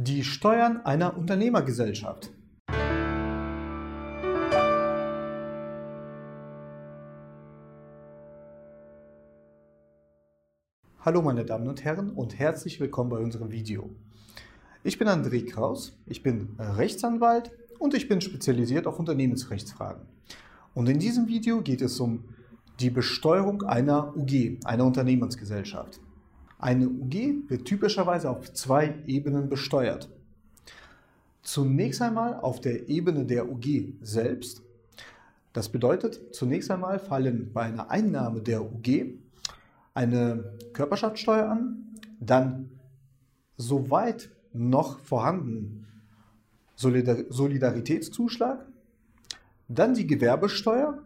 Die Steuern einer Unternehmergesellschaft. Hallo meine Damen und Herren und herzlich willkommen bei unserem Video. Ich bin André Kraus, ich bin Rechtsanwalt und ich bin spezialisiert auf Unternehmensrechtsfragen. Und in diesem Video geht es um die Besteuerung einer UG, einer Unternehmensgesellschaft. Eine UG wird typischerweise auf zwei Ebenen besteuert. Zunächst einmal auf der Ebene der UG selbst. Das bedeutet, zunächst einmal fallen bei einer Einnahme der UG eine Körperschaftssteuer an, dann soweit noch vorhanden Solidaritätszuschlag, dann die Gewerbesteuer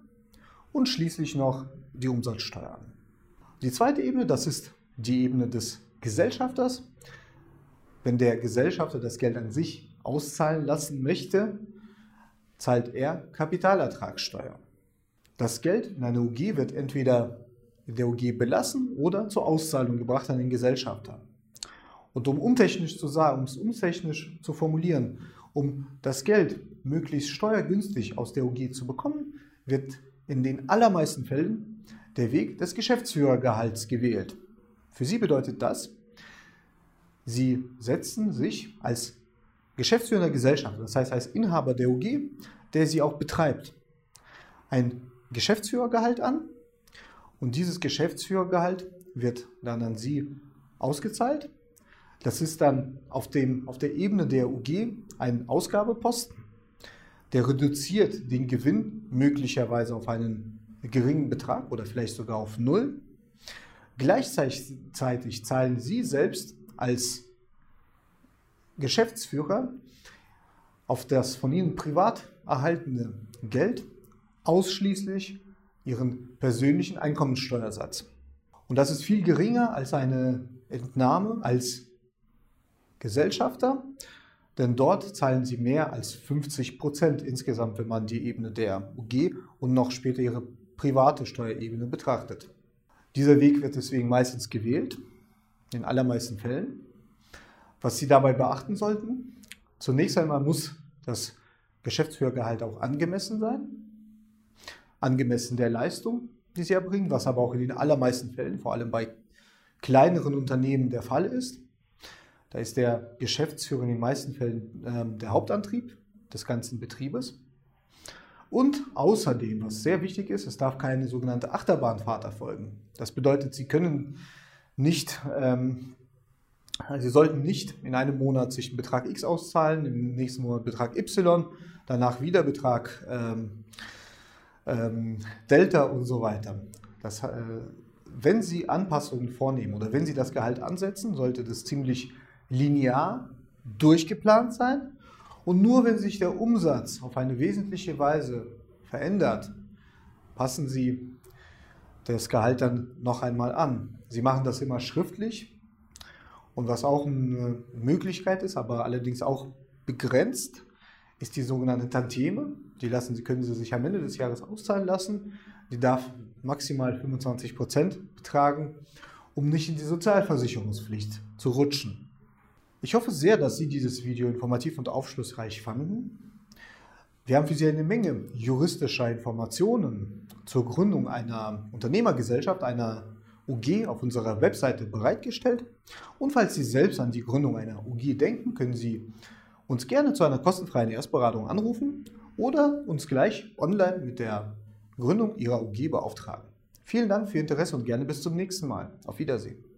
und schließlich noch die Umsatzsteuer an. Die zweite Ebene, das ist die Ebene des Gesellschafters. Wenn der Gesellschafter das Geld an sich auszahlen lassen möchte, zahlt er Kapitalertragssteuer. Das Geld in einer UG wird entweder in der UG belassen oder zur Auszahlung gebracht an den Gesellschafter. Und um untechnisch zu sagen, um es untechnisch zu formulieren, um das Geld möglichst steuergünstig aus der UG zu bekommen, wird in den allermeisten Fällen der Weg des Geschäftsführergehalts gewählt. Für Sie bedeutet das, Sie setzen sich als geschäftsführender Gesellschaft, das heißt als Inhaber der UG, der Sie auch betreibt, ein Geschäftsführergehalt an und dieses Geschäftsführergehalt wird dann an Sie ausgezahlt. Das ist dann auf, dem, auf der Ebene der UG ein Ausgabeposten, der reduziert den Gewinn möglicherweise auf einen geringen Betrag oder vielleicht sogar auf Null. Gleichzeitig zahlen Sie selbst als Geschäftsführer auf das von Ihnen privat erhaltene Geld ausschließlich Ihren persönlichen Einkommensteuersatz. Und das ist viel geringer als eine Entnahme als Gesellschafter, denn dort zahlen Sie mehr als 50 Prozent insgesamt, wenn man die Ebene der UG und noch später Ihre private Steuerebene betrachtet. Dieser Weg wird deswegen meistens gewählt, in allermeisten Fällen. Was Sie dabei beachten sollten, zunächst einmal muss das Geschäftsführergehalt auch angemessen sein, angemessen der Leistung, die Sie erbringen, was aber auch in den allermeisten Fällen, vor allem bei kleineren Unternehmen der Fall ist. Da ist der Geschäftsführer in den meisten Fällen äh, der Hauptantrieb des ganzen Betriebes. Und außerdem, was sehr wichtig ist, es darf keine sogenannte Achterbahnfahrt erfolgen. Das bedeutet, Sie können nicht, ähm, Sie sollten nicht in einem Monat sich einen Betrag X auszahlen, im nächsten Monat Betrag Y, danach wieder Betrag ähm, ähm, Delta und so weiter. Das, äh, wenn Sie Anpassungen vornehmen oder wenn Sie das Gehalt ansetzen, sollte das ziemlich linear durchgeplant sein und nur wenn sich der Umsatz auf eine wesentliche Weise verändert, passen Sie das Gehalt dann noch einmal an. Sie machen das immer schriftlich und was auch eine Möglichkeit ist, aber allerdings auch begrenzt, ist die sogenannte Tantieme. Die lassen Sie, können Sie sich am Ende des Jahres auszahlen lassen. Die darf maximal 25 Prozent betragen, um nicht in die Sozialversicherungspflicht zu rutschen. Ich hoffe sehr, dass Sie dieses Video informativ und aufschlussreich fanden. Wir haben für Sie eine Menge juristischer Informationen zur Gründung einer Unternehmergesellschaft, einer UG auf unserer Webseite bereitgestellt. Und falls Sie selbst an die Gründung einer UG denken, können Sie uns gerne zu einer kostenfreien Erstberatung anrufen oder uns gleich online mit der Gründung Ihrer UG beauftragen. Vielen Dank für Ihr Interesse und gerne bis zum nächsten Mal. Auf Wiedersehen.